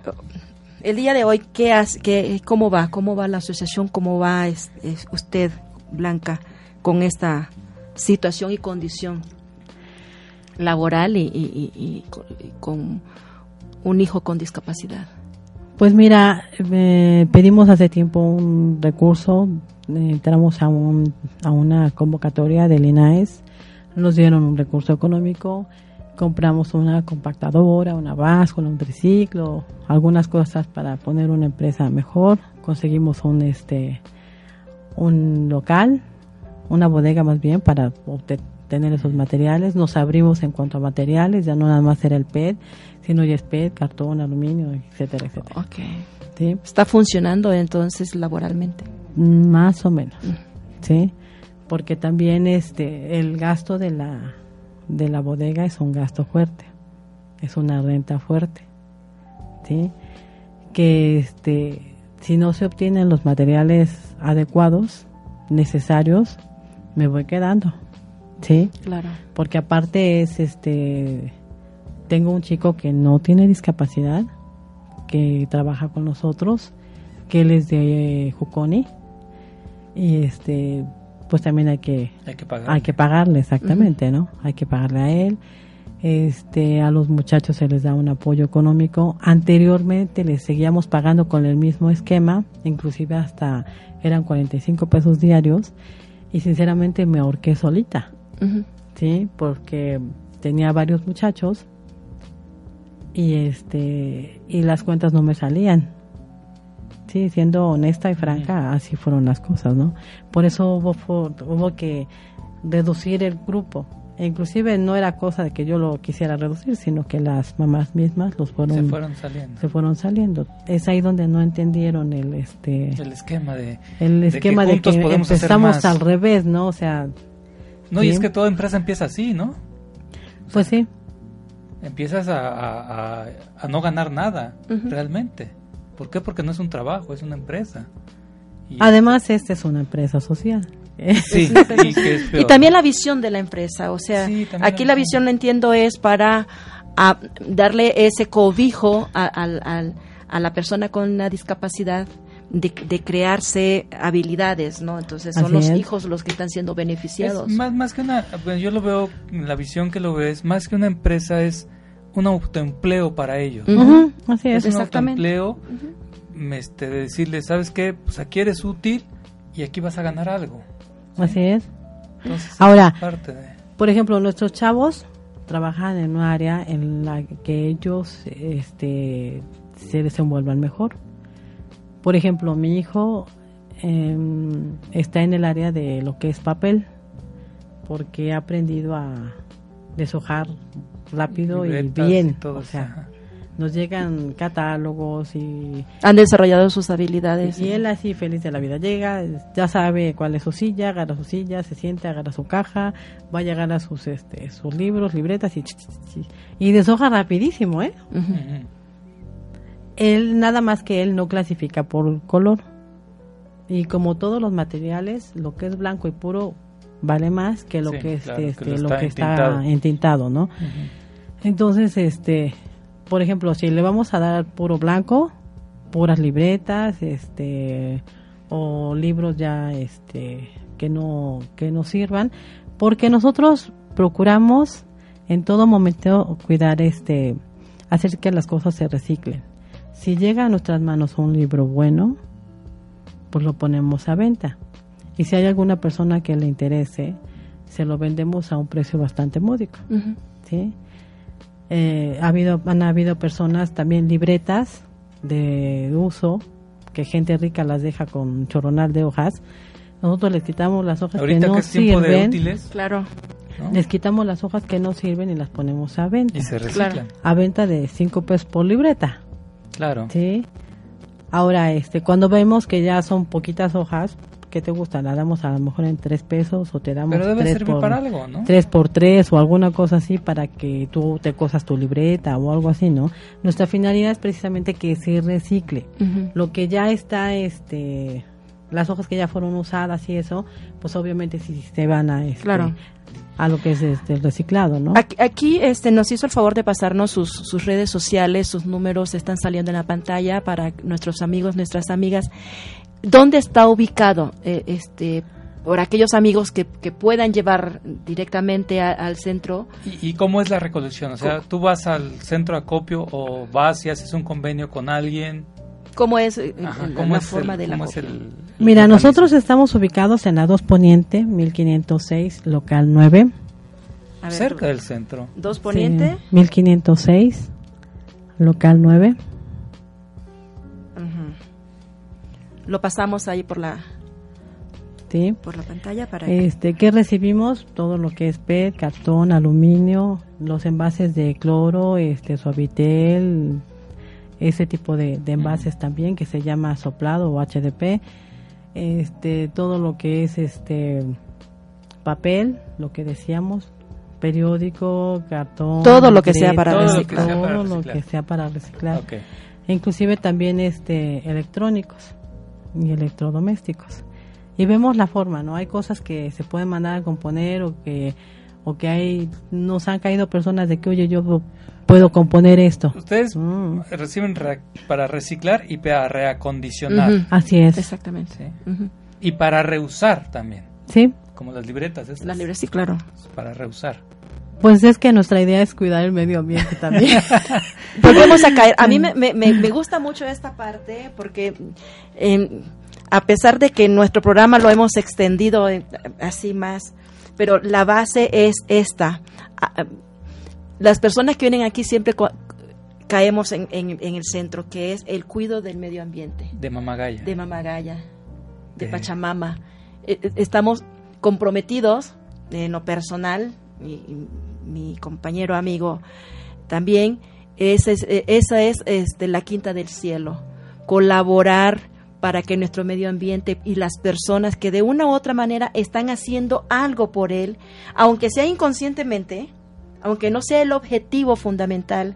el día de hoy, ¿qué hace, qué, ¿cómo va? ¿Cómo va la asociación? ¿Cómo va es- es usted, Blanca, con esta situación y condición laboral y, y- y- y con- un hijo con discapacidad? Pues mira, eh, pedimos hace tiempo un recurso, eh, entramos a, un, a una convocatoria del INAES, nos dieron un recurso económico, compramos una compactadora, una báscula, un triciclo, algunas cosas para poner una empresa mejor, conseguimos un este un local, una bodega más bien para obte- tener esos materiales, nos abrimos en cuanto a materiales, ya no nada más era el PET, sino ya es PET, cartón, aluminio, etcétera, etcétera. ¿Está funcionando entonces laboralmente? Más o menos, ¿sí? Porque también este el gasto de la de la bodega es un gasto fuerte, es una renta fuerte, ¿sí? Que este si no se obtienen los materiales adecuados necesarios, me voy quedando, ¿sí? Claro. Porque aparte es este tengo un chico que no tiene discapacidad, que trabaja con nosotros, que él es de eh, Juconi y este pues también hay que Hay que pagar. hay que pagarle exactamente, ¿no? Hay que pagarle a él. Este, a los muchachos se les da un apoyo económico. Anteriormente les seguíamos pagando con el mismo esquema, inclusive hasta eran 45 pesos diarios y sinceramente me ahorqué solita. Sí, porque tenía varios muchachos y este y las cuentas no me salían. Sí, siendo honesta y franca, así fueron las cosas, ¿no? Por eso hubo, hubo que reducir el grupo. E inclusive no era cosa de que yo lo quisiera reducir, sino que las mamás mismas los fueron Se fueron saliendo. se fueron saliendo. Es ahí donde no entendieron el este El esquema de... el de esquema que de que empezamos al revés, ¿no? O sea, No, y Sí. es que toda empresa empieza así, ¿no? pues sí, Empiezas a, a- a- a no ganar nada, Ujú. realmente. ¿Por qué? Porque no es un trabajo, es una empresa. Y- Además, esta es una empresa social. Sí, y que Y también la visión de la empresa, o sea, Sí, aquí la la visión. visión entiendo es para a, darle ese cobijo a, al- al- a la persona con una discapacidad de, de crearse habilidades, ¿no? Entonces son Así los es. hijos los que están siendo beneficiados. Es más, más que una, bueno, yo lo veo, la visión que lo veo es más que una empresa es un autoempleo para ellos. Ujú, así es. Es un autoempleo, este, de decirle, ¿sabes qué? Pues aquí eres útil y aquí vas a ganar algo. Así es. Entonces, Ahora, es parte de... Por ejemplo, nuestros chavos trabajan en un área en la que ellos este, se desenvuelvan mejor. Por ejemplo, mi hijo em, está en el área de lo que es papel, porque ha aprendido a deshojar rápido y bien. y todo o sea, ajá. nos llegan catálogos y Han desarrollado sus habilidades. y él así feliz de la vida llega, ya sabe cuál es su silla, agarra su silla, se siente, agarra su caja, va a llegar a sus este sus libros, libretas y ch, ch, ch, y deshoja rapidísimo, ¿eh? Ujú. Él nada más que él no clasifica por color. Y como todos los materiales, lo que es blanco y puro vale más que lo Sí, que, claro, este, que lo este, lo está que entintado. está entintado, ¿no? Entonces, este, por ejemplo, si le vamos a dar puro blanco, puras libretas, este, o libros ya, este, que no, que no sirvan, porque nosotros procuramos en todo momento cuidar, este, hacer que las cosas se reciclen. Si llega a nuestras manos un libro bueno, pues lo ponemos a venta. Y si hay alguna persona que le interese, se lo vendemos a un precio bastante módico. ¿sí? Eh, ha habido, han habido personas también libretas de uso que gente rica las deja con un choronal de hojas. Nosotros les quitamos las hojas Ahorita que no que es tiempo de sirven. útiles, Claro. ¿no? Les quitamos las hojas que no sirven y las ponemos a venta. Y se reciclan. A venta de 5 pesos por libreta. Claro. ¿sí? Ahora, este, cuando vemos que ya son poquitas hojas, ¿qué te gusta? La damos a lo mejor en 3 pesos o te damos Pero debe tres servir por, para algo, ¿no? 3 por 3 o alguna cosa así para que tú te cosas tu libreta o algo así, ¿no? Nuestra finalidad es precisamente que se recicle. Lo que ya está, este, las hojas que ya fueron usadas y eso, pues obviamente sí se van a, este, Claro. a lo que es este, el reciclado, ¿no? Aquí, aquí, este, nos hizo el favor de pasarnos sus, sus redes sociales, sus números están saliendo en la pantalla para nuestros amigos, nuestras amigas. ¿Dónde está ubicado eh, este por aquellos amigos que, que puedan llevar directamente a- al centro? ¿Y, y cómo es la recolección? O sea, tú vas al centro de acopio o vas y haces un convenio con alguien. ¿Cómo es eh, Ajá, el- ¿cómo la es forma el- de la copia? el- el Mira, mecanismo? nosotros estamos ubicados en la 2 Poniente, 1506, local 9. A ver, cerca del centro. Dos Poniente. Sí, 1506, local 9. Ujú. Lo pasamos ahí por la ¿sí? por la pantalla para Este, ¿Qué recibimos? Todo lo que es PET, cartón, aluminio, los envases de cloro, este, suavitel, ese tipo de, de envases también que se llama soplado o HDP. Este, todo lo que es este papel, lo que decíamos, periódico, cartón, Todo lo que sea para Todo lo que reciclar. sea para todo lo reciclar. que sea para reciclar. Ok. E inclusive también este electrónicos y electrodomésticos y vemos la forma no hay cosas que se pueden mandar a componer o que o que hay nos han caído personas de que oye yo puedo componer esto Ustedes Mm, reciben re- para reciclar y para reacondicionar. Así es Exactamente. Y para reusar también. sí Como las libretas. estas, Las libres, sí, claro. Para reusar. pues es que nuestra idea es cuidar el medio ambiente también Volvemos a caer. A mí me, me, me- gusta mucho esta parte porque eh, a pesar de que nuestro programa lo hemos extendido eh, así más, pero la base es esta. Ah, ah, Las personas que vienen aquí siempre caemos en, en- en el centro, que es el cuidado del medio ambiente, De mamagaya. de Mamagaya, de De- Pachamama. Eh, eh, Estamos comprometidos en lo personal, y, y mi compañero amigo también, esa es, eh, esa es este, la quinta del cielo, colaborar para que nuestro medio ambiente y las personas que de una u otra manera están haciendo algo por él, aunque sea inconscientemente, aunque no sea el objetivo fundamental,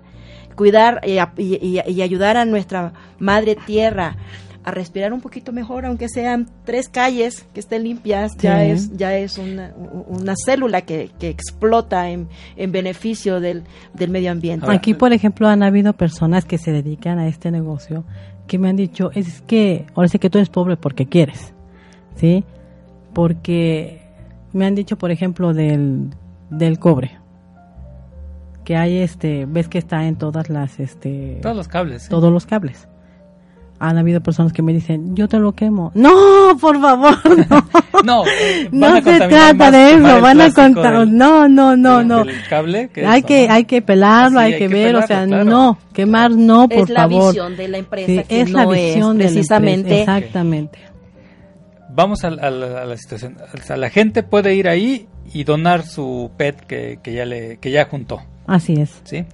cuidar y, a- y- ayudar a nuestra madre tierra a respirar un poquito mejor, aunque sean tres calles que estén limpias, ya es ya es una, una célula que, que explota en, en beneficio del, del medio ambiente. Aquí, por ejemplo, han habido personas que se dedican a este negocio que me han dicho, es que ahora sí que tú eres pobre porque quieres, ¿sí? Porque me han dicho, por ejemplo, del, del cobre, que hay este, ves que está en todas las, este, Todos los cables. ¿sí? todos los cables. Han habido personas que me dicen, yo te lo quemo. No, por favor, no. No, eh, van No a se trata de eso, van a contar, del- no, no, no, no. del cable. que hay eso, que ¿no? hay que pelarlo, Así, hay, hay que que ver, o sea, claro. no, quemar no, por es la favor. visión de la empresa Sí, que es no la visión de la precisamente empresa, exactamente. Vamos a, a la, a la situación. O sea, la gente puede ir ahí y donar su PET que, que ya le que ya juntó, Así es. ¿sí?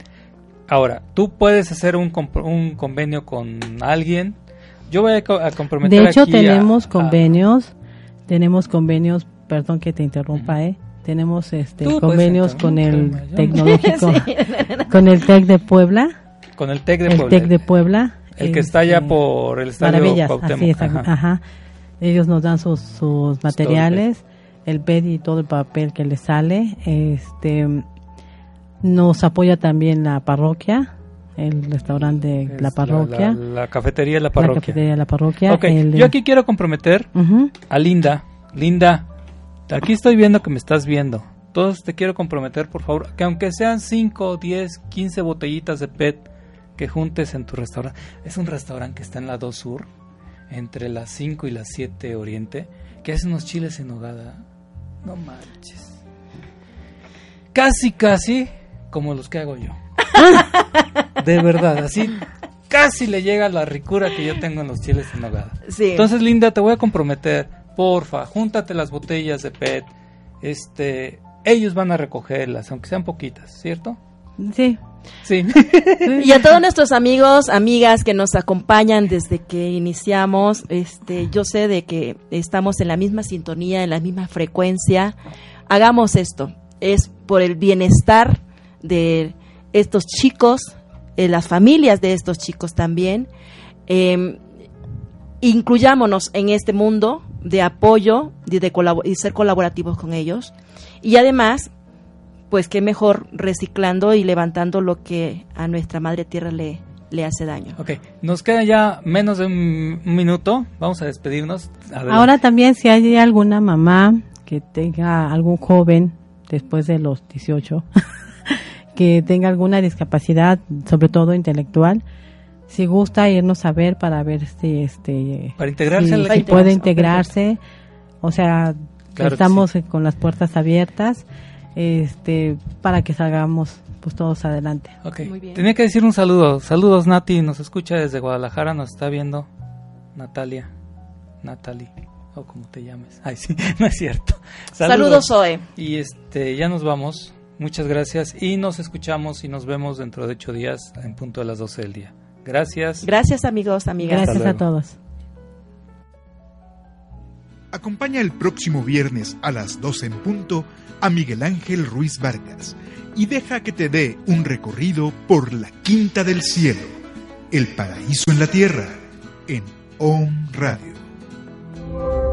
Ahora, tú puedes hacer un, compro- un convenio con alguien. Yo voy a, co- a comprometer De hecho, aquí tenemos a- convenios, tenemos convenios, perdón que te interrumpa, ¿eh? Tenemos este Tú convenios con el tecnológico, con el TEC de Puebla, con el TEC de el Puebla. TEC de Puebla. el que está allá este, por el estadio Maravillas, así es, ajá. ajá. Ellos nos dan sus, sus materiales. el PET y todo el papel que le sale. Este nos apoya también la parroquia, el restaurante Es la parroquia. La, la cafetería de la La parroquia. cafetería de la parroquia. Ok, el de- yo aquí quiero comprometer a Linda. Linda, aquí estoy viendo que me estás viendo. Todos te quiero comprometer, por favor, que aunque sean 5, 10, 15 botellitas de PET que juntes en tu restaurante. Es un restaurante que está en la 2 Sur, entre las 5 y las 7 Oriente, que hace unos chiles en nogada. No manches. Casi, casi como los que hago yo. De verdad, así casi le llega la ricura que yo tengo en los chiles en nogada. Sí. Entonces, Linda, te voy a comprometer, porfa, júntate las botellas de PET. Este, ellos van a recogerlas, aunque sean poquitas, ¿cierto? Sí. Sí. Y a todos nuestros amigos, amigas que nos acompañan desde que iniciamos, este, yo sé de que estamos en la misma sintonía, en la misma frecuencia. Hagamos esto. Es por el bienestar de estos chicos, de las familias de estos chicos también. Eh, incluyámonos en este mundo de apoyo y, de y ser colaborativos con ellos. Y además, pues qué mejor reciclando y levantando lo que a nuestra madre tierra le, le hace daño. Ok, nos queda ya menos de un, un minuto. Vamos a despedirnos. Adelante. Ahora también si hay alguna mamá que tenga algún joven después de los 18 que tenga alguna discapacidad, sobre todo intelectual, si gusta irnos a ver para ver si este Para integrarse si, al si equipo. puede integrarse, o sea, Claro estamos con las puertas abiertas este para que salgamos pues todos adelante. Ok, Muy bien. tenía que decir un saludo. Saludos, Nati. Nos escucha desde Guadalajara. Nos está viendo Natalia. Natalie. O como te llames. Ay, sí, no es cierto. Saludos, Zoe. Y este, ya nos vamos. Muchas gracias. Y nos escuchamos y nos vemos dentro de ocho días en punto de las 12 del día. Gracias. Gracias amigos, amigas. Gracias a todos. Acompaña el próximo viernes a las 12 en punto a Miguel Ángel Ruiz Vargas y deja que te dé un recorrido por la Quinta del Cielo, el paraíso en la tierra, en OM Radio.